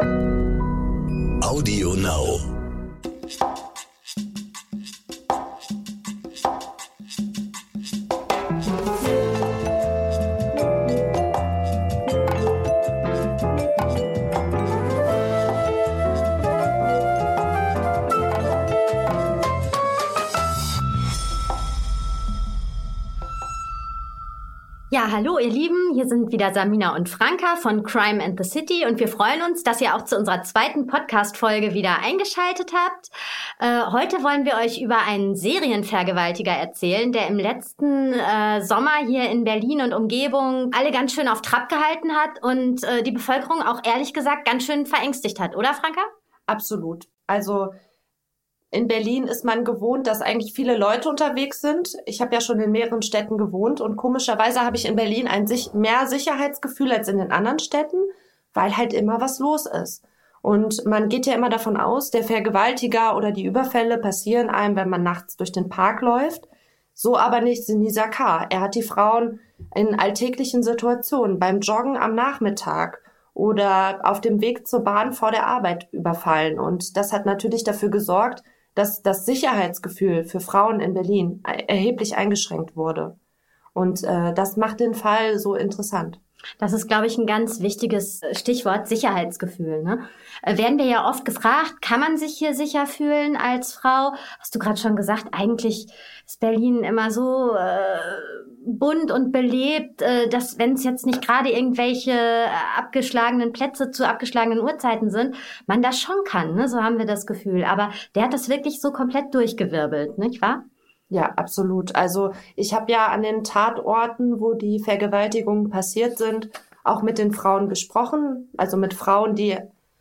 Audio Now. Hallo ihr Lieben, hier sind wieder Samina und Franka von Crime and the City und wir freuen uns, dass ihr auch zu unserer zweiten Podcast-Folge wieder eingeschaltet habt. Äh, heute wollen wir euch über einen Serienvergewaltiger erzählen, der im letzten äh, Sommer hier in Berlin und Umgebung alle ganz schön auf Trab gehalten hat und äh, die Bevölkerung auch ehrlich gesagt ganz schön verängstigt hat, oder Franka? Absolut. Also in Berlin ist man gewohnt, dass eigentlich viele Leute unterwegs sind. Ich habe ja schon in mehreren Städten gewohnt und komischerweise habe ich in Berlin ein sich mehr Sicherheitsgefühl als in den anderen Städten, weil halt immer was los ist. Und man geht ja immer davon aus, der Vergewaltiger oder die Überfälle passieren einem, wenn man nachts durch den Park läuft. So aber nicht Sinisa K. Er hat die Frauen in alltäglichen Situationen, beim Joggen am Nachmittag oder auf dem Weg zur Bahn vor der Arbeit überfallen. Und das hat natürlich dafür gesorgt, dass das Sicherheitsgefühl für Frauen in Berlin erheblich eingeschränkt wurde. Und äh, das macht den Fall so interessant. Das ist, glaube ich, ein ganz wichtiges Stichwort, Sicherheitsgefühl. Ne? Äh, werden wir ja oft gefragt, kann man sich hier sicher fühlen als Frau? Hast du gerade schon gesagt, eigentlich ist Berlin immer so äh, bunt und belebt, äh, dass wenn es jetzt nicht gerade irgendwelche äh, abgeschlagenen Plätze zu abgeschlagenen Uhrzeiten sind, man das schon kann. Ne? So haben wir das Gefühl. Aber der hat das wirklich so komplett durchgewirbelt, nicht wahr? Ja, absolut. Also ich habe ja an den Tatorten, wo die Vergewaltigungen passiert sind, auch mit den Frauen gesprochen. Also mit Frauen, die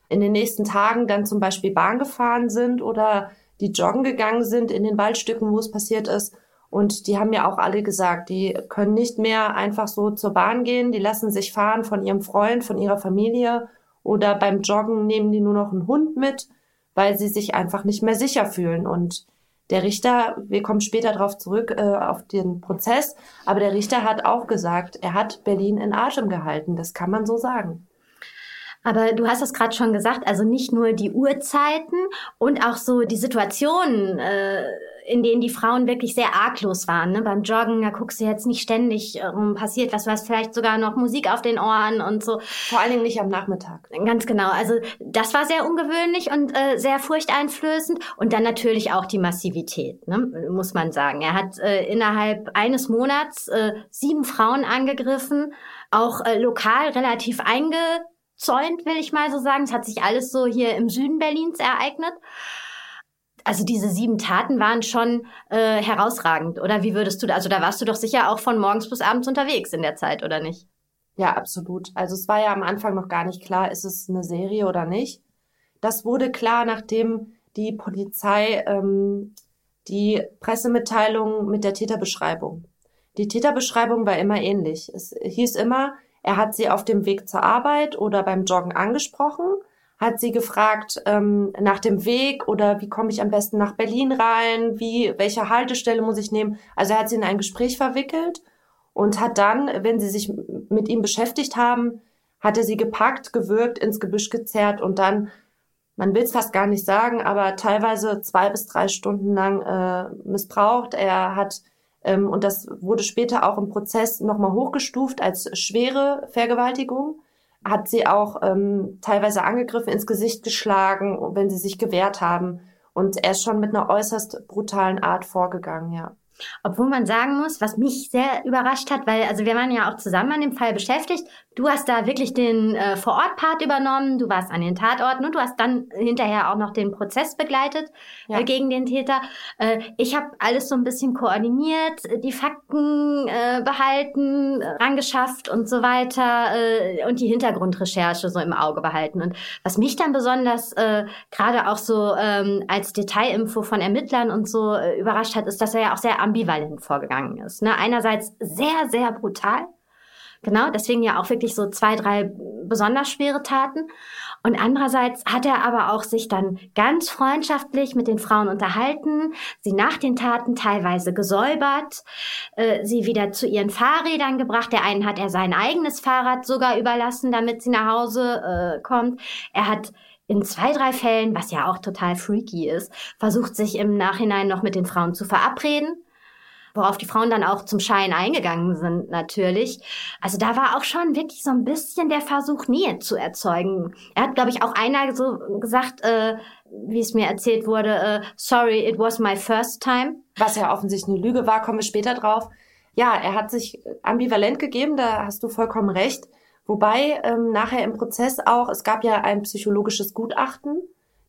in den nächsten Tagen dann zum Beispiel Bahn gefahren sind oder die joggen gegangen sind in den Waldstücken, wo es passiert ist. Und die haben ja auch alle gesagt, die können nicht mehr einfach so zur Bahn gehen, die lassen sich fahren von ihrem Freund, von ihrer Familie oder beim Joggen nehmen die nur noch einen Hund mit, weil sie sich einfach nicht mehr sicher fühlen. Und der Richter, wir kommen später darauf zurück, äh, auf den Prozess, aber der Richter hat auch gesagt, er hat Berlin in Atem gehalten. Das kann man so sagen. Aber du hast es gerade schon gesagt, also nicht nur die Uhrzeiten und auch so die Situationen, äh, in denen die Frauen wirklich sehr arglos waren. Ne? Beim Joggen, da guckst du jetzt nicht ständig, ähm, passiert was, du hast vielleicht sogar noch Musik auf den Ohren und so. Vor allen Dingen nicht am Nachmittag. Ganz genau. Also das war sehr ungewöhnlich und äh, sehr furchteinflößend. Und dann natürlich auch die Massivität, ne? muss man sagen. Er hat äh, innerhalb eines Monats äh, sieben Frauen angegriffen, auch äh, lokal relativ eingezäunt, will ich mal so sagen. Es hat sich alles so hier im Süden Berlins ereignet. Also diese sieben Taten waren schon äh, herausragend, oder wie würdest du, also da warst du doch sicher auch von morgens bis abends unterwegs in der Zeit, oder nicht? Ja, absolut. Also es war ja am Anfang noch gar nicht klar, ist es eine Serie oder nicht. Das wurde klar, nachdem die Polizei ähm, die Pressemitteilung mit der Täterbeschreibung. Die Täterbeschreibung war immer ähnlich. Es hieß immer, er hat sie auf dem Weg zur Arbeit oder beim Joggen angesprochen hat sie gefragt ähm, nach dem Weg oder wie komme ich am besten nach Berlin rein, wie, welche Haltestelle muss ich nehmen. Also er hat sie in ein Gespräch verwickelt und hat dann, wenn sie sich mit ihm beschäftigt haben, hat er sie gepackt, gewürgt, ins Gebüsch gezerrt und dann, man will es fast gar nicht sagen, aber teilweise zwei bis drei Stunden lang äh, missbraucht. Er hat ähm, und das wurde später auch im Prozess nochmal hochgestuft als schwere Vergewaltigung hat sie auch ähm, teilweise angegriffen, ins Gesicht geschlagen, wenn sie sich gewehrt haben. Und er ist schon mit einer äußerst brutalen Art vorgegangen, ja. Obwohl man sagen muss, was mich sehr überrascht hat, weil also wir waren ja auch zusammen an dem Fall beschäftigt. Du hast da wirklich den äh, Vorort-Part übernommen, du warst an den Tatorten und du hast dann hinterher auch noch den Prozess begleitet ja. äh, gegen den Täter. Äh, ich habe alles so ein bisschen koordiniert, die Fakten äh, behalten, rangeschafft und so weiter äh, und die Hintergrundrecherche so im Auge behalten. Und was mich dann besonders äh, gerade auch so ähm, als Detailinfo von Ermittlern und so äh, überrascht hat, ist, dass er ja auch sehr ambivalent vorgegangen ist. Ne? Einerseits sehr, sehr brutal. Genau, deswegen ja auch wirklich so zwei, drei besonders schwere Taten. Und andererseits hat er aber auch sich dann ganz freundschaftlich mit den Frauen unterhalten, sie nach den Taten teilweise gesäubert, äh, sie wieder zu ihren Fahrrädern gebracht. Der einen hat er sein eigenes Fahrrad sogar überlassen, damit sie nach Hause äh, kommt. Er hat in zwei, drei Fällen, was ja auch total freaky ist, versucht sich im Nachhinein noch mit den Frauen zu verabreden worauf die Frauen dann auch zum Schein eingegangen sind natürlich. Also da war auch schon wirklich so ein bisschen der Versuch, Nähe zu erzeugen. Er hat, glaube ich, auch einer so gesagt, äh, wie es mir erzählt wurde, äh, sorry, it was my first time. Was ja offensichtlich eine Lüge war, kommen wir später drauf. Ja, er hat sich ambivalent gegeben, da hast du vollkommen recht. Wobei ähm, nachher im Prozess auch, es gab ja ein psychologisches Gutachten,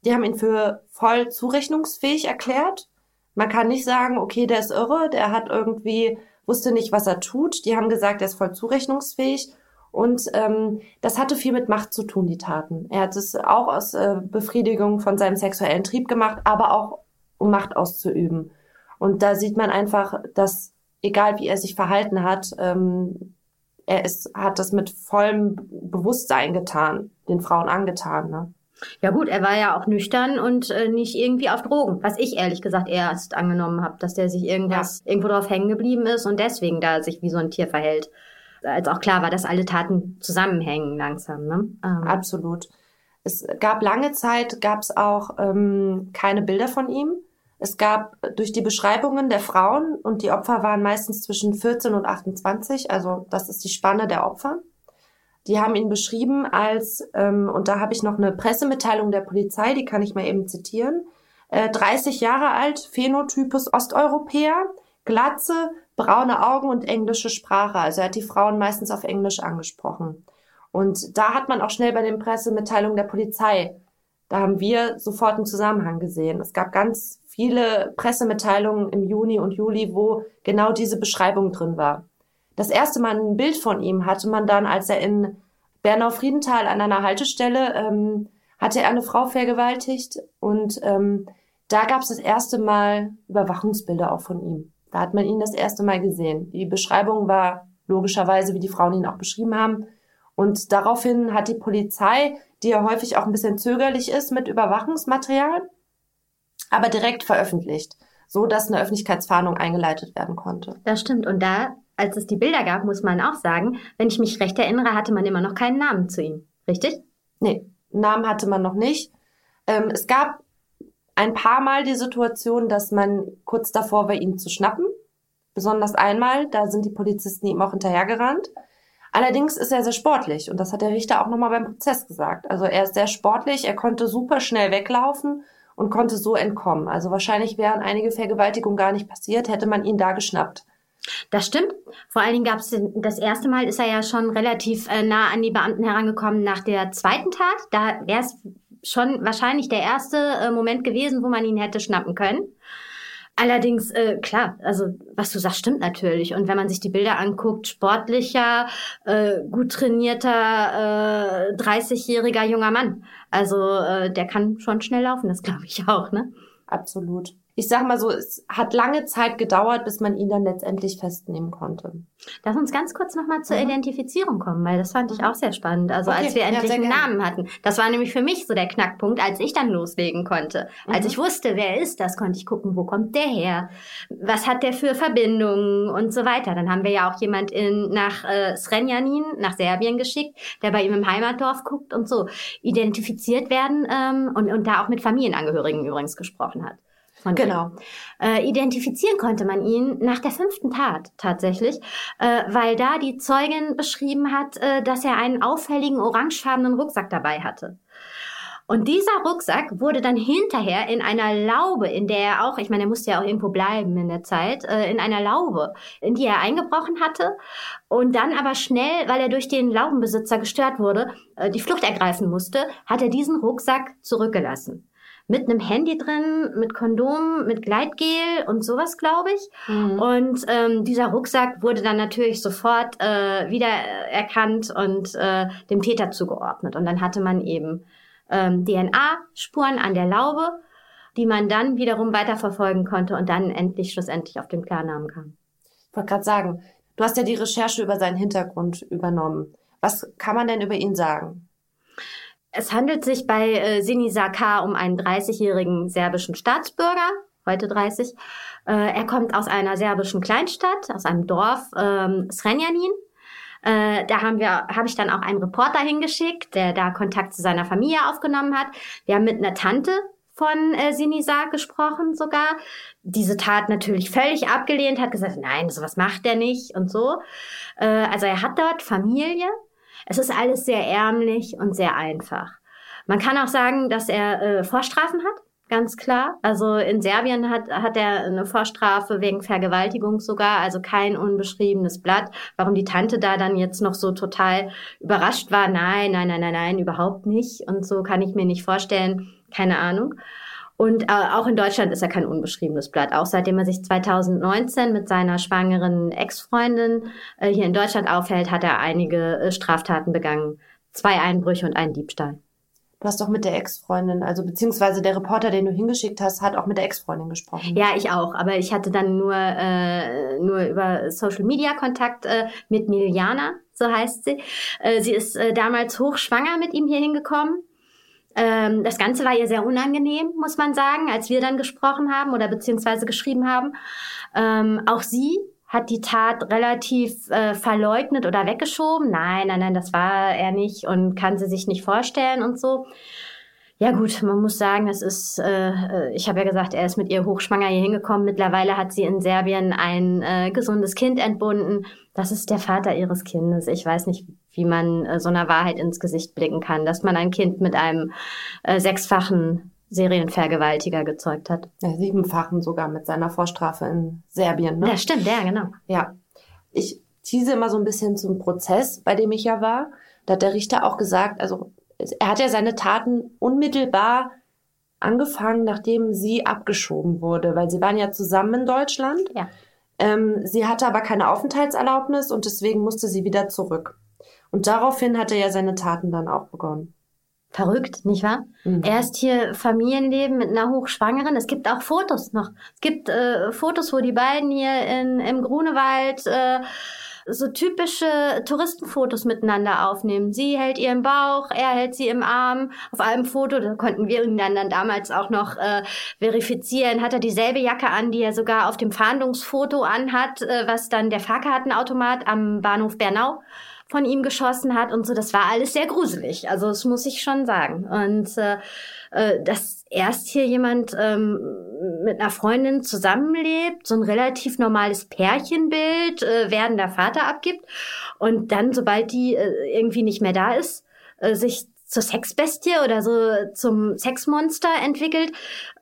die haben ihn für voll zurechnungsfähig erklärt. Man kann nicht sagen, okay, der ist irre, der hat irgendwie, wusste nicht, was er tut. Die haben gesagt, er ist voll zurechnungsfähig. Und ähm, das hatte viel mit Macht zu tun, die Taten. Er hat es auch aus äh, Befriedigung von seinem sexuellen Trieb gemacht, aber auch um Macht auszuüben. Und da sieht man einfach, dass egal wie er sich verhalten hat, ähm, er ist, hat das mit vollem Bewusstsein getan, den Frauen angetan. Ne? Ja gut, er war ja auch nüchtern und äh, nicht irgendwie auf Drogen, was ich ehrlich gesagt erst angenommen habe, dass der sich irgendwas ja. irgendwo drauf hängen geblieben ist und deswegen da sich wie so ein Tier verhält. Als auch klar war, dass alle Taten zusammenhängen langsam. Ne? Ähm. Absolut. Es gab lange Zeit, gab es auch ähm, keine Bilder von ihm. Es gab durch die Beschreibungen der Frauen und die Opfer waren meistens zwischen 14 und 28, also das ist die Spanne der Opfer. Die haben ihn beschrieben als, ähm, und da habe ich noch eine Pressemitteilung der Polizei, die kann ich mal eben zitieren, äh, 30 Jahre alt, Phänotypus Osteuropäer, Glatze, braune Augen und englische Sprache. Also er hat die Frauen meistens auf Englisch angesprochen. Und da hat man auch schnell bei den Pressemitteilungen der Polizei, da haben wir sofort einen Zusammenhang gesehen. Es gab ganz viele Pressemitteilungen im Juni und Juli, wo genau diese Beschreibung drin war. Das erste Mal ein Bild von ihm hatte man dann, als er in Bernau-Friedenthal an einer Haltestelle ähm, hatte er eine Frau vergewaltigt und ähm, da gab es das erste Mal Überwachungsbilder auch von ihm. Da hat man ihn das erste Mal gesehen. Die Beschreibung war logischerweise, wie die Frauen ihn auch beschrieben haben. Und daraufhin hat die Polizei, die ja häufig auch ein bisschen zögerlich ist mit Überwachungsmaterial, aber direkt veröffentlicht, so dass eine Öffentlichkeitsfahndung eingeleitet werden konnte. Das stimmt. Und da als es die Bilder gab, muss man auch sagen, wenn ich mich recht erinnere, hatte man immer noch keinen Namen zu ihm. Richtig? Nee, Namen hatte man noch nicht. Ähm, es gab ein paar Mal die Situation, dass man kurz davor war, ihn zu schnappen. Besonders einmal, da sind die Polizisten ihm auch hinterhergerannt. Allerdings ist er sehr sportlich und das hat der Richter auch nochmal beim Prozess gesagt. Also er ist sehr sportlich, er konnte super schnell weglaufen und konnte so entkommen. Also wahrscheinlich wären einige Vergewaltigungen gar nicht passiert, hätte man ihn da geschnappt. Das stimmt. Vor allen Dingen gab es das erste Mal ist er ja schon relativ äh, nah an die Beamten herangekommen nach der zweiten Tat. Da wäre es schon wahrscheinlich der erste äh, Moment gewesen, wo man ihn hätte schnappen können. Allerdings, äh, klar, also was du sagst, stimmt natürlich. Und wenn man sich die Bilder anguckt, sportlicher, äh, gut trainierter, äh, 30-jähriger junger Mann. Also äh, der kann schon schnell laufen, das glaube ich auch, ne? Absolut ich sag mal so, es hat lange Zeit gedauert, bis man ihn dann letztendlich festnehmen konnte. Lass uns ganz kurz nochmal zur mhm. Identifizierung kommen, weil das fand ich auch sehr spannend. Also okay. als wir endlich ja, einen Namen hatten. Das war nämlich für mich so der Knackpunkt, als ich dann loslegen konnte. Mhm. Als ich wusste, wer ist das, konnte ich gucken, wo kommt der her? Was hat der für Verbindungen und so weiter. Dann haben wir ja auch jemand in, nach äh, Srenjanin, nach Serbien geschickt, der bei ihm im Heimatdorf guckt und so identifiziert werden ähm, und, und da auch mit Familienangehörigen übrigens gesprochen hat. Genau. Äh, identifizieren konnte man ihn nach der fünften Tat tatsächlich, äh, weil da die Zeugin beschrieben hat, äh, dass er einen auffälligen orangefarbenen Rucksack dabei hatte. Und dieser Rucksack wurde dann hinterher in einer Laube, in der er auch, ich meine, er musste ja auch irgendwo bleiben in der Zeit, äh, in einer Laube, in die er eingebrochen hatte und dann aber schnell, weil er durch den Laubenbesitzer gestört wurde, äh, die Flucht ergreifen musste, hat er diesen Rucksack zurückgelassen mit einem Handy drin, mit Kondom, mit Gleitgel und sowas, glaube ich. Mhm. Und ähm, dieser Rucksack wurde dann natürlich sofort äh, wieder erkannt und äh, dem Täter zugeordnet. Und dann hatte man eben ähm, DNA-Spuren an der Laube, die man dann wiederum weiterverfolgen konnte und dann endlich schlussendlich auf den Klarnamen kam. Ich wollte gerade sagen, du hast ja die Recherche über seinen Hintergrund übernommen. Was kann man denn über ihn sagen? Es handelt sich bei äh, Sini Sakar um einen 30-jährigen serbischen Staatsbürger, heute 30. Äh, er kommt aus einer serbischen Kleinstadt, aus einem Dorf, ähm, Srenjanin. Äh, da haben wir, habe ich dann auch einen Reporter hingeschickt, der da Kontakt zu seiner Familie aufgenommen hat. Wir haben mit einer Tante von äh, Sinisa gesprochen sogar. Diese Tat natürlich völlig abgelehnt, hat gesagt, nein, sowas macht er nicht und so. Äh, also er hat dort Familie. Es ist alles sehr ärmlich und sehr einfach. Man kann auch sagen, dass er äh, Vorstrafen hat ganz klar. Also in Serbien hat, hat er eine Vorstrafe wegen Vergewaltigung sogar, also kein unbeschriebenes Blatt. Warum die Tante da dann jetzt noch so total überrascht war, nein, nein, nein, nein, nein, überhaupt nicht. Und so kann ich mir nicht vorstellen, keine Ahnung. Und äh, auch in Deutschland ist er kein unbeschriebenes Blatt. Auch seitdem er sich 2019 mit seiner schwangeren Ex-Freundin äh, hier in Deutschland aufhält, hat er einige äh, Straftaten begangen. Zwei Einbrüche und einen Diebstahl. Du hast doch mit der Ex-Freundin, also beziehungsweise der Reporter, den du hingeschickt hast, hat auch mit der Ex-Freundin gesprochen. Ja, ich auch. Aber ich hatte dann nur, äh, nur über Social Media Kontakt äh, mit Miljana, so heißt sie. Äh, sie ist äh, damals hochschwanger mit ihm hier hingekommen. Ähm, das Ganze war ihr sehr unangenehm, muss man sagen, als wir dann gesprochen haben oder beziehungsweise geschrieben haben. Ähm, auch sie hat die Tat relativ äh, verleugnet oder weggeschoben. Nein, nein, nein, das war er nicht und kann sie sich nicht vorstellen und so. Ja gut, man muss sagen, es ist, äh, ich habe ja gesagt, er ist mit ihr hochschwanger hier hingekommen. Mittlerweile hat sie in Serbien ein äh, gesundes Kind entbunden. Das ist der Vater ihres Kindes. Ich weiß nicht, wie man äh, so einer Wahrheit ins Gesicht blicken kann, dass man ein Kind mit einem äh, sechsfachen Serienvergewaltiger gezeugt hat. Ja, siebenfachen sogar mit seiner Vorstrafe in Serbien. Ne? Ja, stimmt, ja, genau. Ja. Ich tease immer so ein bisschen zum Prozess, bei dem ich ja war. Da hat der Richter auch gesagt, also er hat ja seine Taten unmittelbar angefangen, nachdem sie abgeschoben wurde, weil sie waren ja zusammen in Deutschland. Ja. Ähm, sie hatte aber keine Aufenthaltserlaubnis und deswegen musste sie wieder zurück. Und daraufhin hat er ja seine Taten dann auch begonnen. Verrückt, nicht wahr? Mhm. Erst hier Familienleben mit einer Hochschwangeren. Es gibt auch Fotos noch. Es gibt äh, Fotos, wo die beiden hier in, im Grunewald äh, so typische Touristenfotos miteinander aufnehmen. Sie hält ihren Bauch, er hält sie im Arm. Auf einem Foto, da konnten wir ihn dann, dann damals auch noch äh, verifizieren, hat er dieselbe Jacke an, die er sogar auf dem Fahndungsfoto anhat, äh, was dann der Fahrkartenautomat am Bahnhof Bernau von ihm geschossen hat und so. Das war alles sehr gruselig. Also das muss ich schon sagen. Und äh, äh, dass erst hier jemand ähm, mit einer Freundin zusammenlebt, so ein relativ normales Pärchenbild, äh, werdender Vater abgibt und dann, sobald die äh, irgendwie nicht mehr da ist, äh, sich zur Sexbestie oder so zum Sexmonster entwickelt,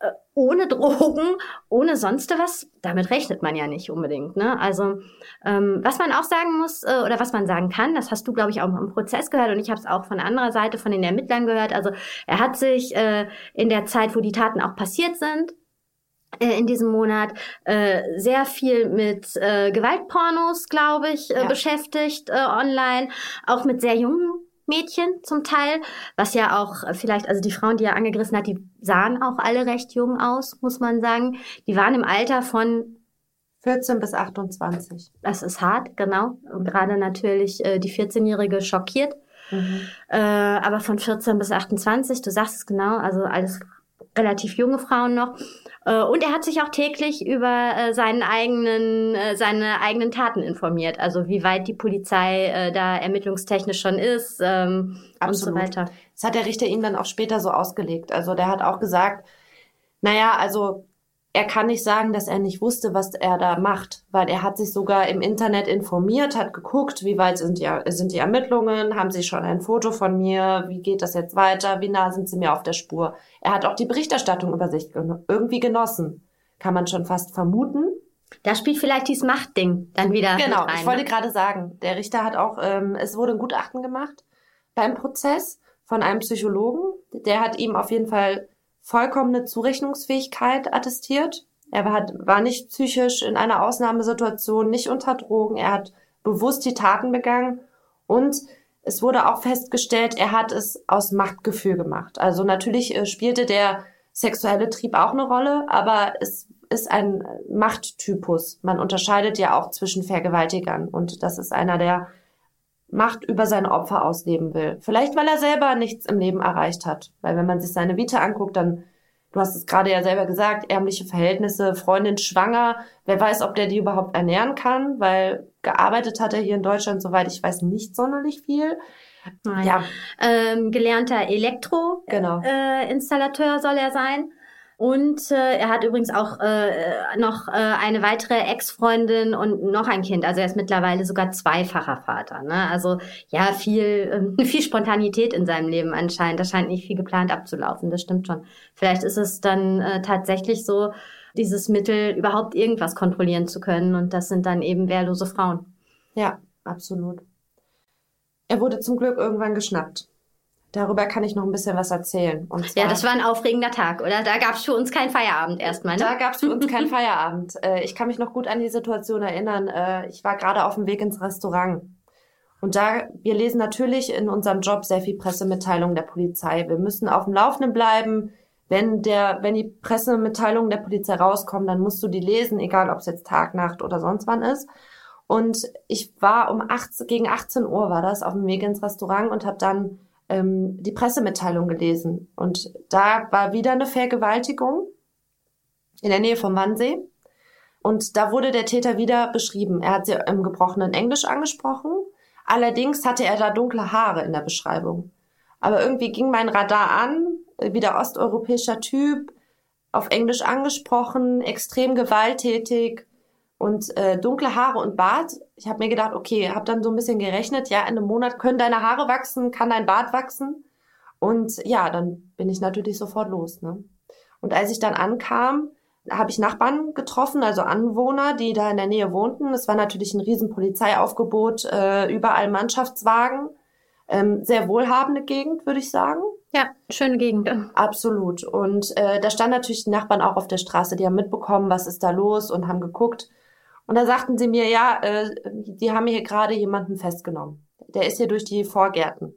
äh, ohne Drogen, ohne sonst was, damit rechnet man ja nicht unbedingt. Ne? Also ähm, was man auch sagen muss äh, oder was man sagen kann, das hast du, glaube ich, auch im Prozess gehört und ich habe es auch von anderer Seite von den Ermittlern gehört. Also er hat sich äh, in der Zeit, wo die Taten auch passiert sind, äh, in diesem Monat äh, sehr viel mit äh, Gewaltpornos, glaube ich, äh, ja. beschäftigt äh, online, auch mit sehr jungen Mädchen zum Teil, was ja auch vielleicht, also die Frauen, die er angegriffen hat, die sahen auch alle recht jung aus, muss man sagen. Die waren im Alter von 14 bis 28. Das ist hart, genau. Und gerade natürlich äh, die 14-Jährige schockiert. Mhm. Äh, aber von 14 bis 28, du sagst es genau, also alles relativ junge Frauen noch. Äh, und er hat sich auch täglich über äh, seinen eigenen, äh, seine eigenen Taten informiert. Also wie weit die Polizei da ermittlungstechnisch schon ist ähm, und so weiter. Das hat der Richter ihm dann auch später so ausgelegt. Also der hat auch gesagt, naja, also er kann nicht sagen, dass er nicht wusste, was er da macht, weil er hat sich sogar im Internet informiert, hat geguckt, wie weit sind die, sind die Ermittlungen, haben sie schon ein Foto von mir, wie geht das jetzt weiter, wie nah sind sie mir auf der Spur. Er hat auch die Berichterstattung über sich irgendwie genossen, kann man schon fast vermuten. Da spielt vielleicht dieses Machtding dann wieder. Genau, rein, ich wollte ne? gerade sagen, der Richter hat auch, ähm, es wurde ein Gutachten gemacht beim Prozess von einem Psychologen, der hat ihm auf jeden Fall vollkommene Zurechnungsfähigkeit attestiert. Er war, nicht psychisch in einer Ausnahmesituation, nicht unter Drogen. Er hat bewusst die Taten begangen und es wurde auch festgestellt, er hat es aus Machtgefühl gemacht. Also natürlich äh, spielte der sexuelle Trieb auch eine Rolle, aber es ist ein Machttypus. Man unterscheidet ja auch zwischen Vergewaltigern und das ist einer der Macht über seine Opfer ausleben will. Vielleicht, weil er selber nichts im Leben erreicht hat. Weil wenn man sich seine Vita anguckt, dann, du hast es gerade ja selber gesagt, ärmliche Verhältnisse, Freundin schwanger, wer weiß, ob der die überhaupt ernähren kann, weil gearbeitet hat er hier in Deutschland, soweit ich weiß, nicht sonderlich viel. Nein. Ja. Ähm, gelernter Elektro-Installateur genau. äh, soll er sein. Und äh, er hat übrigens auch äh, noch äh, eine weitere Ex-Freundin und noch ein Kind. Also er ist mittlerweile sogar zweifacher Vater. Ne? Also ja, viel, äh, viel Spontanität in seinem Leben anscheinend. Da scheint nicht viel geplant abzulaufen. Das stimmt schon. Vielleicht ist es dann äh, tatsächlich so, dieses Mittel überhaupt irgendwas kontrollieren zu können. Und das sind dann eben wehrlose Frauen. Ja, absolut. Er wurde zum Glück irgendwann geschnappt. Darüber kann ich noch ein bisschen was erzählen. Zwar, ja, das war ein aufregender Tag, oder? Da gab es für uns keinen Feierabend erstmal. Ne? Da gab es für uns keinen Feierabend. Äh, ich kann mich noch gut an die Situation erinnern. Äh, ich war gerade auf dem Weg ins Restaurant. Und da, wir lesen natürlich in unserem Job sehr viel Pressemitteilungen der Polizei. Wir müssen auf dem Laufenden bleiben. Wenn der, wenn die Pressemitteilungen der Polizei rauskommen, dann musst du die lesen, egal ob es jetzt Tag, Nacht oder sonst wann ist. Und ich war um 18, gegen 18 Uhr war das auf dem Weg ins Restaurant und habe dann ähm, die Pressemitteilung gelesen. Und da war wieder eine Vergewaltigung in der Nähe vom Wannsee. Und da wurde der Täter wieder beschrieben. Er hat sie im gebrochenen Englisch angesprochen. Allerdings hatte er da dunkle Haare in der Beschreibung. Aber irgendwie ging mein Radar an, wieder osteuropäischer Typ, auf Englisch angesprochen, extrem gewalttätig und äh, dunkle Haare und Bart. Ich habe mir gedacht, okay, habe dann so ein bisschen gerechnet, ja, in einem Monat können deine Haare wachsen, kann dein Bart wachsen. Und ja, dann bin ich natürlich sofort los. Ne? Und als ich dann ankam, habe ich Nachbarn getroffen, also Anwohner, die da in der Nähe wohnten. Es war natürlich ein riesen Polizeiaufgebot, äh, überall Mannschaftswagen. Ähm, sehr wohlhabende Gegend, würde ich sagen. Ja, schöne Gegend. Absolut. Und äh, da standen natürlich die Nachbarn auch auf der Straße, die haben mitbekommen, was ist da los und haben geguckt. Und da sagten sie mir, ja, äh, die haben hier gerade jemanden festgenommen. Der ist hier durch die Vorgärten.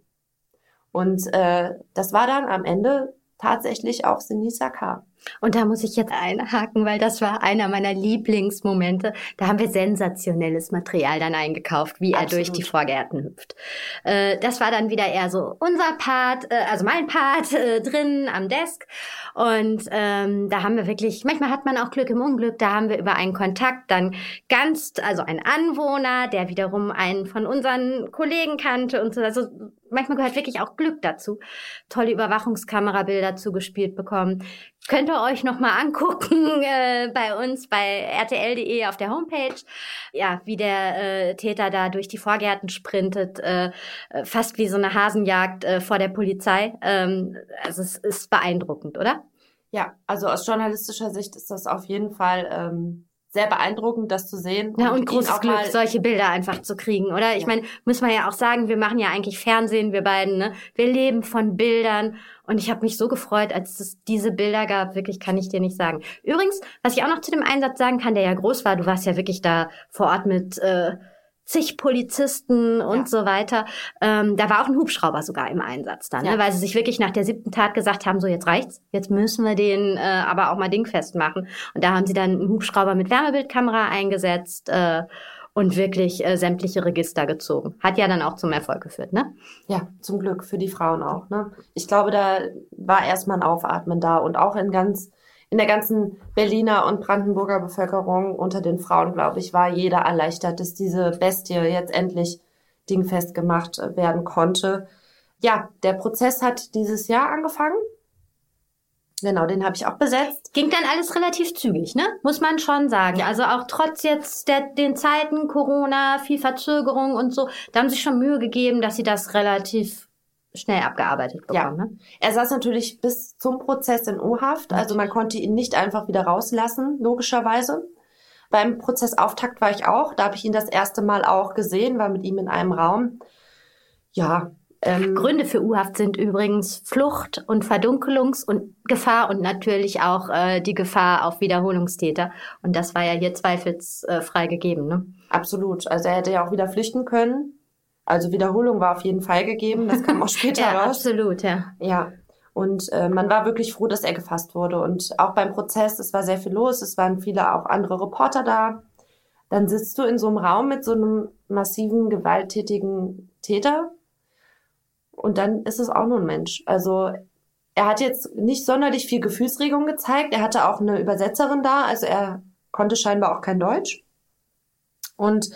Und äh, das war dann am Ende tatsächlich auch Sinisa K. Und da muss ich jetzt einhaken, weil das war einer meiner Lieblingsmomente. Da haben wir sensationelles Material dann eingekauft, wie Absolut. er durch die Vorgärten hüpft. Äh, das war dann wieder eher so unser Part, äh, also mein Part äh, drin am Desk. Und ähm, da haben wir wirklich, manchmal hat man auch Glück im Unglück, da haben wir über einen Kontakt dann ganz, also ein Anwohner, der wiederum einen von unseren Kollegen kannte und so. Also manchmal gehört wirklich auch Glück dazu. Tolle Überwachungskamerabilder zugespielt bekommen Könnt ihr euch noch mal angucken äh, bei uns bei rtl.de auf der Homepage, ja, wie der äh, Täter da durch die Vorgärten sprintet, äh, fast wie so eine Hasenjagd äh, vor der Polizei. Ähm, also es ist beeindruckend, oder? Ja, also aus journalistischer Sicht ist das auf jeden Fall ähm, sehr beeindruckend, das zu sehen. Ja, und, und großes Glück, solche Bilder einfach zu kriegen, oder? Ich ja. meine, muss man ja auch sagen, wir machen ja eigentlich Fernsehen, wir beiden, ne? Wir leben von Bildern und ich habe mich so gefreut, als es diese Bilder gab. Wirklich kann ich dir nicht sagen. Übrigens, was ich auch noch zu dem Einsatz sagen kann, der ja groß war, du warst ja wirklich da vor Ort mit äh, zig Polizisten und ja. so weiter. Ähm, da war auch ein Hubschrauber sogar im Einsatz dann, ne? ja. ne? weil sie sich wirklich nach der siebten Tat gesagt haben, so jetzt reicht's, jetzt müssen wir den äh, aber auch mal dingfest machen. Und da haben sie dann einen Hubschrauber mit Wärmebildkamera eingesetzt. Äh, und wirklich äh, sämtliche Register gezogen. Hat ja dann auch zum Erfolg geführt, ne? Ja, zum Glück für die Frauen auch, ne? Ich glaube, da war erstmal ein Aufatmen da und auch in ganz in der ganzen Berliner und Brandenburger Bevölkerung unter den Frauen, glaube ich, war jeder erleichtert, dass diese Bestie jetzt endlich dingfest gemacht äh, werden konnte. Ja, der Prozess hat dieses Jahr angefangen. Genau, den habe ich auch besetzt. Ging dann alles relativ zügig, ne? Muss man schon sagen. Ja. Also auch trotz jetzt der, den Zeiten Corona, viel Verzögerung und so, da haben sie schon Mühe gegeben, dass sie das relativ schnell abgearbeitet bekommen. Ja. Ne? Er saß natürlich bis zum Prozess in U-Haft, also man konnte ihn nicht einfach wieder rauslassen, logischerweise. Beim Prozessauftakt war ich auch, da habe ich ihn das erste Mal auch gesehen, war mit ihm in einem Raum. Ja. Ähm, Gründe für U-Haft sind übrigens Flucht und Verdunkelungs- und Gefahr und natürlich auch äh, die Gefahr auf Wiederholungstäter. Und das war ja hier zweifelsfrei gegeben. Ne? Absolut. Also er hätte ja auch wieder flüchten können. Also Wiederholung war auf jeden Fall gegeben, das kam auch später ja, raus. Absolut, ja. Ja. Und äh, man war wirklich froh, dass er gefasst wurde. Und auch beim Prozess, es war sehr viel los, es waren viele auch andere Reporter da. dann sitzt du in so einem Raum mit so einem massiven, gewalttätigen Täter und dann ist es auch nur ein Mensch. Also er hat jetzt nicht sonderlich viel Gefühlsregung gezeigt. Er hatte auch eine Übersetzerin da, also er konnte scheinbar auch kein Deutsch. Und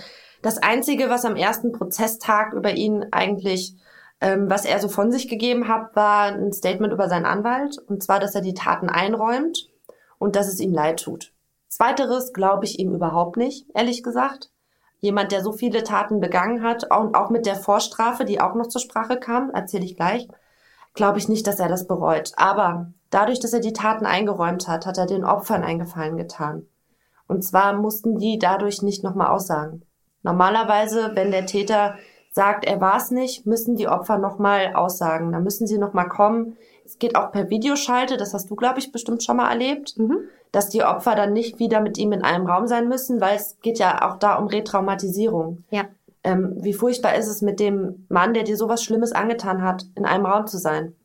das Einzige, was am ersten Prozesstag über ihn eigentlich, ähm, was er so von sich gegeben hat, war ein Statement über seinen Anwalt. Und zwar, dass er die Taten einräumt und dass es ihm leid tut. Zweiteres glaube ich ihm überhaupt nicht, ehrlich gesagt. Jemand, der so viele Taten begangen hat und auch mit der Vorstrafe, die auch noch zur Sprache kam, erzähle ich gleich, glaube ich nicht, dass er das bereut. Aber dadurch, dass er die Taten eingeräumt hat, hat er den Opfern einen Gefallen getan. Und zwar mussten die dadurch nicht nochmal aussagen. Normalerweise, wenn der Täter sagt, er war es nicht, müssen die Opfer nochmal aussagen. Da müssen sie nochmal kommen. Es geht auch per Videoschalte, das hast du, glaube ich, bestimmt schon mal erlebt, mhm. dass die Opfer dann nicht wieder mit ihm in einem Raum sein müssen, weil es geht ja auch da um Retraumatisierung. Ja. Ähm, wie furchtbar ist es mit dem Mann, der dir sowas Schlimmes angetan hat, in einem Raum zu sein?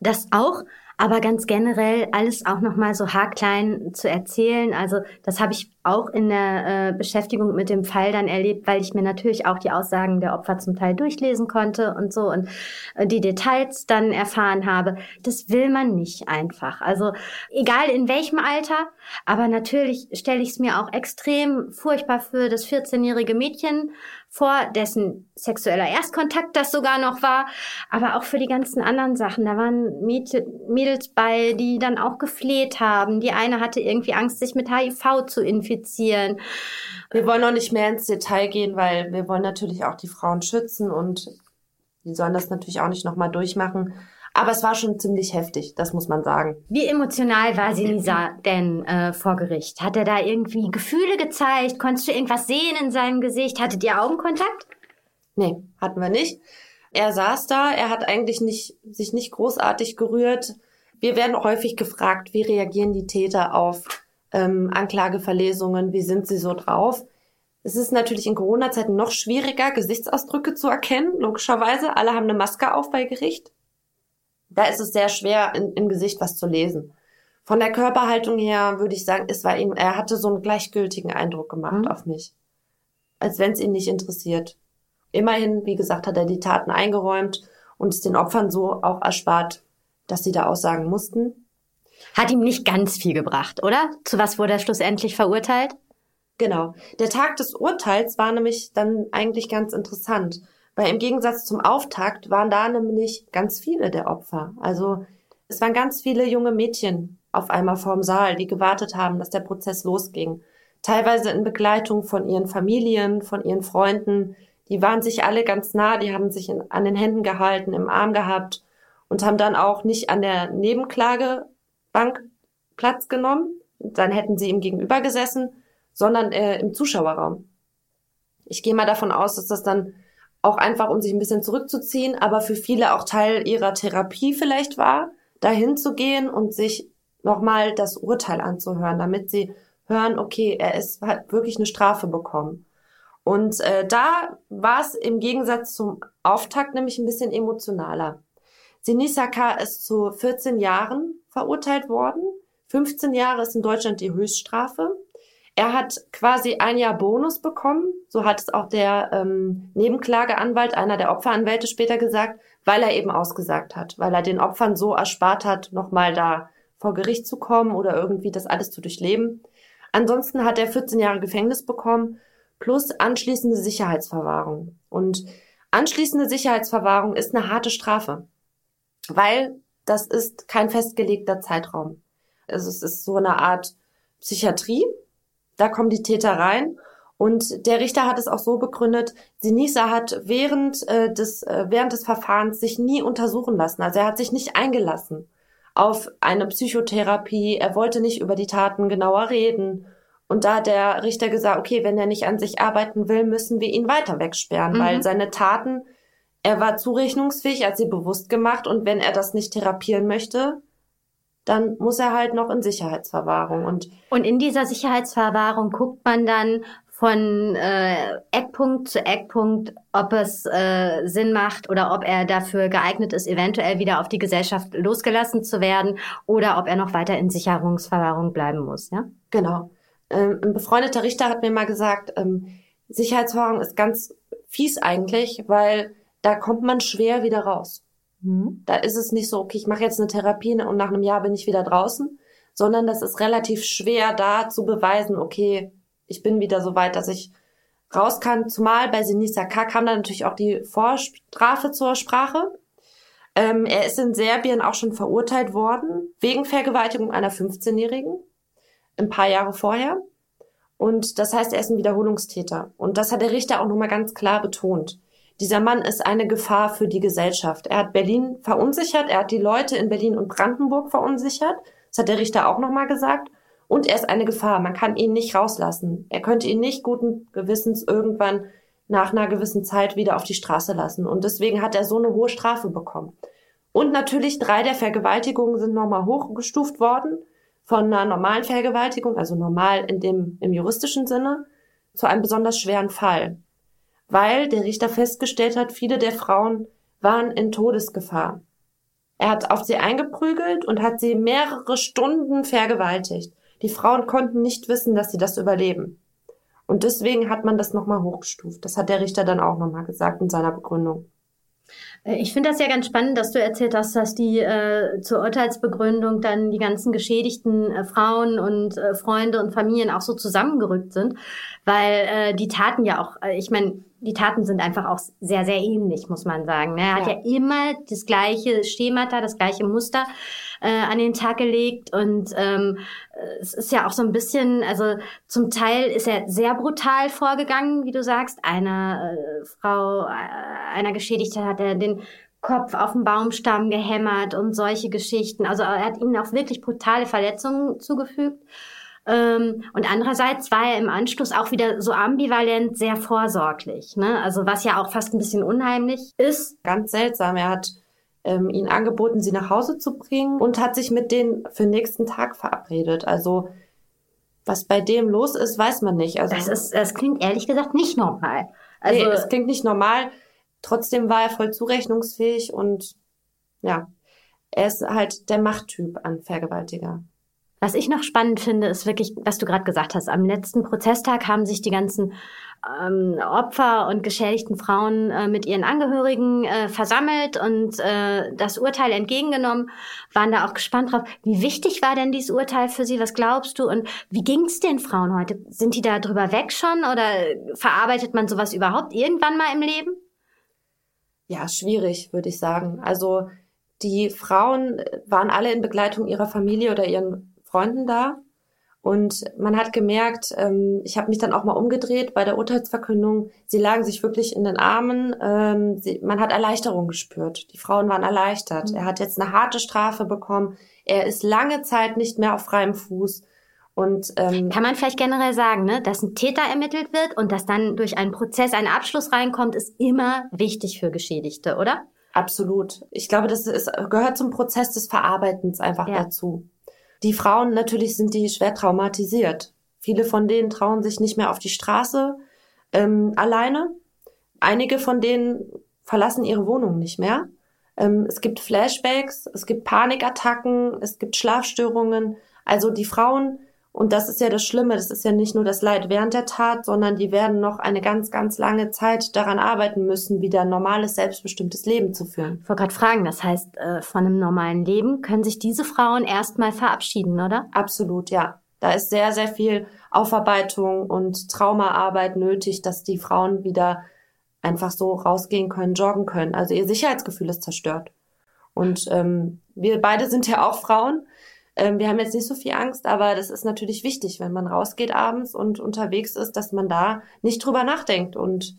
Das auch, aber ganz generell alles auch nochmal so haarklein zu erzählen. Also das habe ich auch in der äh, Beschäftigung mit dem Fall dann erlebt, weil ich mir natürlich auch die Aussagen der Opfer zum Teil durchlesen konnte und so und äh, die Details dann erfahren habe. Das will man nicht einfach. Also egal in welchem Alter, aber natürlich stelle ich es mir auch extrem furchtbar für das 14-jährige Mädchen vor, dessen sexueller Erstkontakt das sogar noch war, aber auch für die ganzen anderen Sachen. Da waren Mädels bei, die dann auch gefleht haben. Die eine hatte irgendwie Angst, sich mit HIV zu infizieren. Wir wollen noch nicht mehr ins Detail gehen, weil wir wollen natürlich auch die Frauen schützen und die sollen das natürlich auch nicht nochmal durchmachen. Aber es war schon ziemlich heftig, das muss man sagen. Wie emotional war Sinisa denn äh, vor Gericht? Hat er da irgendwie Gefühle gezeigt? Konntest du irgendwas sehen in seinem Gesicht? Hattet ihr Augenkontakt? Nee, hatten wir nicht. Er saß da, er hat eigentlich nicht, sich nicht großartig gerührt. Wir werden häufig gefragt, wie reagieren die Täter auf ähm, Anklageverlesungen, wie sind sie so drauf? Es ist natürlich in Corona-Zeiten noch schwieriger, Gesichtsausdrücke zu erkennen, logischerweise. Alle haben eine Maske auf bei Gericht da ist es sehr schwer, in, im Gesicht was zu lesen. Von der Körperhaltung her würde ich sagen, es war ihm, er hatte so einen gleichgültigen Eindruck gemacht mhm. auf mich. Als wenn es ihn nicht interessiert. Immerhin, wie gesagt, hat er die Taten eingeräumt und es den Opfern so auch erspart, dass sie da aussagen mussten. Hat ihm nicht ganz viel gebracht, oder? Zu was wurde er schlussendlich verurteilt? Genau. Der Tag des Urteils war nämlich dann eigentlich ganz interessant. Weil im Gegensatz zum Auftakt waren da nämlich ganz viele der Opfer. Also es waren ganz viele junge Mädchen auf einmal vorm Saal, die gewartet haben, dass der Prozess losging. Teilweise in Begleitung von ihren Familien, von ihren Freunden. Die waren sich alle ganz nah, die haben sich in, an den Händen gehalten, im Arm gehabt und haben dann auch nicht an der Nebenklagebank Platz genommen. Dann hätten sie ihm gegenüber gesessen, sondern äh, im Zuschauerraum. Ich gehe mal davon aus, dass das dann auch einfach, um sich ein bisschen zurückzuziehen, aber für viele auch Teil ihrer Therapie vielleicht war, dahin zu gehen und sich nochmal das Urteil anzuhören, damit sie hören, okay, er ist hat wirklich eine Strafe bekommen. Und äh, da war es im Gegensatz zum Auftakt nämlich ein bisschen emotionaler. Sinisaka ist zu 14 Jahren verurteilt worden. 15 Jahre ist in Deutschland die Höchststrafe. Er hat quasi ein Jahr Bonus bekommen, so hat es auch der ähm, Nebenklageanwalt, einer der Opferanwälte später gesagt, weil er eben ausgesagt hat, weil er den Opfern so erspart hat, nochmal da vor Gericht zu kommen oder irgendwie das alles zu durchleben. Ansonsten hat er 14 Jahre Gefängnis bekommen plus anschließende Sicherheitsverwahrung. Und anschließende Sicherheitsverwahrung ist eine harte Strafe, weil das ist kein festgelegter Zeitraum. Also es ist so eine Art Psychiatrie, da kommen die Täter rein. Und der Richter hat es auch so begründet, Sinisa hat während, äh, des, äh, während des Verfahrens sich nie untersuchen lassen. Also er hat sich nicht eingelassen auf eine Psychotherapie. Er wollte nicht über die Taten genauer reden. Und da hat der Richter gesagt, okay, wenn er nicht an sich arbeiten will, müssen wir ihn weiter wegsperren, mhm. weil seine Taten, er war zurechnungsfähig, er hat sie bewusst gemacht und wenn er das nicht therapieren möchte, dann muss er halt noch in Sicherheitsverwahrung. Und, und in dieser Sicherheitsverwahrung guckt man dann von äh, Eckpunkt zu Eckpunkt, ob es äh, Sinn macht oder ob er dafür geeignet ist, eventuell wieder auf die Gesellschaft losgelassen zu werden oder ob er noch weiter in Sicherungsverwahrung bleiben muss, ja? Genau. Ähm, ein befreundeter Richter hat mir mal gesagt, ähm, Sicherheitsverwahrung ist ganz fies eigentlich, weil da kommt man schwer wieder raus. Mhm. Da ist es nicht so, okay, ich mache jetzt eine Therapie und nach einem Jahr bin ich wieder draußen, sondern das ist relativ schwer da zu beweisen, okay, ich bin wieder so weit, dass ich raus kann. Zumal bei Sinisa K. kam dann natürlich auch die Vorstrafe zur Sprache. Ähm, er ist in Serbien auch schon verurteilt worden wegen Vergewaltigung einer 15-Jährigen ein paar Jahre vorher. Und das heißt, er ist ein Wiederholungstäter. Und das hat der Richter auch nochmal ganz klar betont. Dieser Mann ist eine Gefahr für die Gesellschaft. Er hat Berlin verunsichert, er hat die Leute in Berlin und Brandenburg verunsichert. Das hat der Richter auch nochmal gesagt. Und er ist eine Gefahr. Man kann ihn nicht rauslassen. Er könnte ihn nicht guten Gewissens irgendwann nach einer gewissen Zeit wieder auf die Straße lassen. Und deswegen hat er so eine hohe Strafe bekommen. Und natürlich drei der Vergewaltigungen sind nochmal hochgestuft worden von einer normalen Vergewaltigung, also normal in dem, im juristischen Sinne, zu einem besonders schweren Fall. Weil der Richter festgestellt hat, viele der Frauen waren in Todesgefahr. Er hat auf sie eingeprügelt und hat sie mehrere Stunden vergewaltigt. Die Frauen konnten nicht wissen, dass sie das überleben. Und deswegen hat man das nochmal hochgestuft. Das hat der Richter dann auch nochmal gesagt in seiner Begründung. Äh, ich finde das ja ganz spannend, dass du erzählt hast, dass die äh, zur Urteilsbegründung dann die ganzen geschädigten äh, Frauen und äh, Freunde und Familien auch so zusammengerückt sind, weil äh, die Taten ja auch, äh, ich meine, die Taten sind einfach auch sehr, sehr ähnlich, muss man sagen. Ne? Er ja. hat ja immer das gleiche Schemata, das gleiche Muster äh, an den Tag gelegt und ähm, es ist ja auch so ein bisschen, also zum Teil ist er sehr brutal vorgegangen, wie du sagst. Eine äh, Frau, äh, einer Geschädigte hat er den Kopf auf den Baumstamm gehämmert und solche Geschichten. Also er hat ihnen auch wirklich brutale Verletzungen zugefügt. Ähm, und andererseits war er im Anschluss auch wieder so ambivalent sehr vorsorglich. Ne? Also was ja auch fast ein bisschen unheimlich ist. Ganz seltsam. Er hat ähm, ihnen angeboten, sie nach Hause zu bringen und hat sich mit denen für den nächsten Tag verabredet. Also was bei dem los ist, weiß man nicht. Also das ist, das klingt ehrlich gesagt nicht normal. Also nee, es klingt nicht normal. Trotzdem war er voll zurechnungsfähig und ja, er ist halt der Machttyp an Vergewaltiger. Was ich noch spannend finde, ist wirklich, was du gerade gesagt hast. Am letzten Prozesstag haben sich die ganzen ähm, Opfer und geschädigten Frauen äh, mit ihren Angehörigen äh, versammelt und äh, das Urteil entgegengenommen, waren da auch gespannt drauf. Wie wichtig war denn dieses Urteil für sie? Was glaubst du? Und wie ging es den Frauen heute? Sind die da drüber weg schon oder verarbeitet man sowas überhaupt irgendwann mal im Leben? Ja, schwierig, würde ich sagen. Also die Frauen waren alle in Begleitung ihrer Familie oder ihren Freunden da. Und man hat gemerkt, ähm, ich habe mich dann auch mal umgedreht bei der Urteilsverkündung. Sie lagen sich wirklich in den Armen. Ähm, sie, man hat Erleichterung gespürt. Die Frauen waren erleichtert. Mhm. Er hat jetzt eine harte Strafe bekommen. Er ist lange Zeit nicht mehr auf freiem Fuß. Und ähm, kann man vielleicht generell sagen, ne, dass ein Täter ermittelt wird und dass dann durch einen Prozess ein Abschluss reinkommt, ist immer wichtig für Geschädigte, oder? Absolut. Ich glaube, das ist, gehört zum Prozess des Verarbeitens einfach ja. dazu. Die Frauen natürlich sind die schwer traumatisiert. Viele von denen trauen sich nicht mehr auf die Straße ähm, alleine. Einige von denen verlassen ihre Wohnung nicht mehr. Ähm, es gibt Flashbacks, es gibt Panikattacken, es gibt Schlafstörungen. Also die Frauen und das ist ja das Schlimme, das ist ja nicht nur das Leid während der Tat, sondern die werden noch eine ganz, ganz lange Zeit daran arbeiten müssen, wieder ein normales, selbstbestimmtes Leben zu führen. Ich wollte gerade fragen, das heißt, äh, von einem normalen Leben können sich diese Frauen erstmal verabschieden, oder? Absolut, ja. Da ist sehr, sehr viel Aufarbeitung und Traumaarbeit nötig, dass die Frauen wieder einfach so rausgehen können, joggen können. Also ihr Sicherheitsgefühl ist zerstört. Und ähm, wir beide sind ja auch Frauen ähm, wir haben jetzt nicht so viel Angst, aber das ist natürlich wichtig, wenn man rausgeht abends und unterwegs ist, dass man da nicht drüber nachdenkt. Und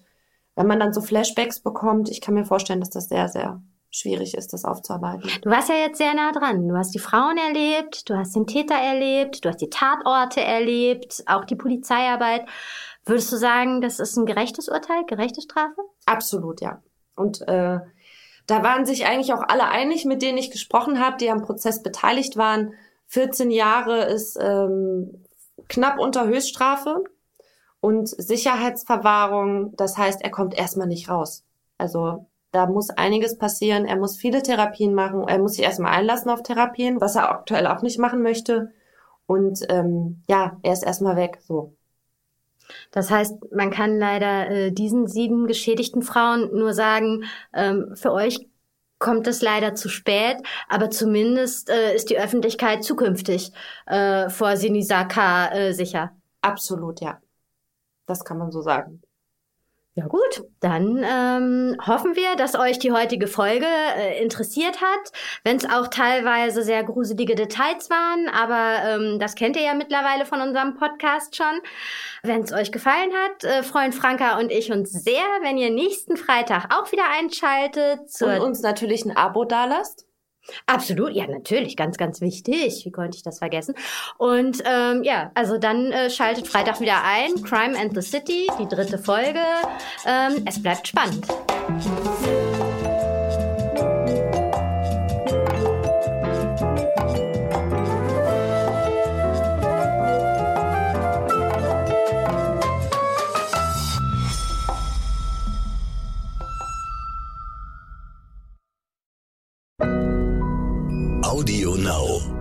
wenn man dann so Flashbacks bekommt, ich kann mir vorstellen, dass das sehr, sehr schwierig ist, das aufzuarbeiten. Du warst ja jetzt sehr nah dran. Du hast die Frauen erlebt, du hast den Täter erlebt, du hast die Tatorte erlebt, auch die Polizeiarbeit. Würdest du sagen, das ist ein gerechtes Urteil, gerechte Strafe? Absolut, ja. Und äh, da waren sich eigentlich auch alle einig, mit denen ich gesprochen habe, die am Prozess beteiligt waren. 14 Jahre ist ähm, knapp unter Höchststrafe und Sicherheitsverwahrung, das heißt, er kommt erstmal nicht raus. Also da muss einiges passieren. Er muss viele Therapien machen. Er muss sich erstmal einlassen auf Therapien, was er aktuell auch nicht machen möchte. Und ähm, ja, er ist erstmal weg. So. Das heißt, man kann leider äh, diesen sieben geschädigten Frauen nur sagen, ähm, für euch kommt es leider zu spät, aber zumindest äh, ist die Öffentlichkeit zukünftig äh, vor Sinisaka äh, sicher. Absolut, ja. Das kann man so sagen. Ja gut, dann ähm, hoffen wir, dass euch die heutige Folge äh, interessiert hat, wenn es auch teilweise sehr gruselige Details waren, aber ähm, das kennt ihr ja mittlerweile von unserem Podcast schon. Wenn es euch gefallen hat, äh, freuen Franka und ich uns sehr, wenn ihr nächsten Freitag auch wieder einschaltet. und uns natürlich ein Abo dalasst. Absolut, ja, natürlich, ganz, ganz wichtig. Wie konnte ich das vergessen? Und ähm, ja, also dann äh, schaltet Freitag wieder ein. Crime and the City, die dritte Folge. Ähm, es bleibt spannend. Audio Now.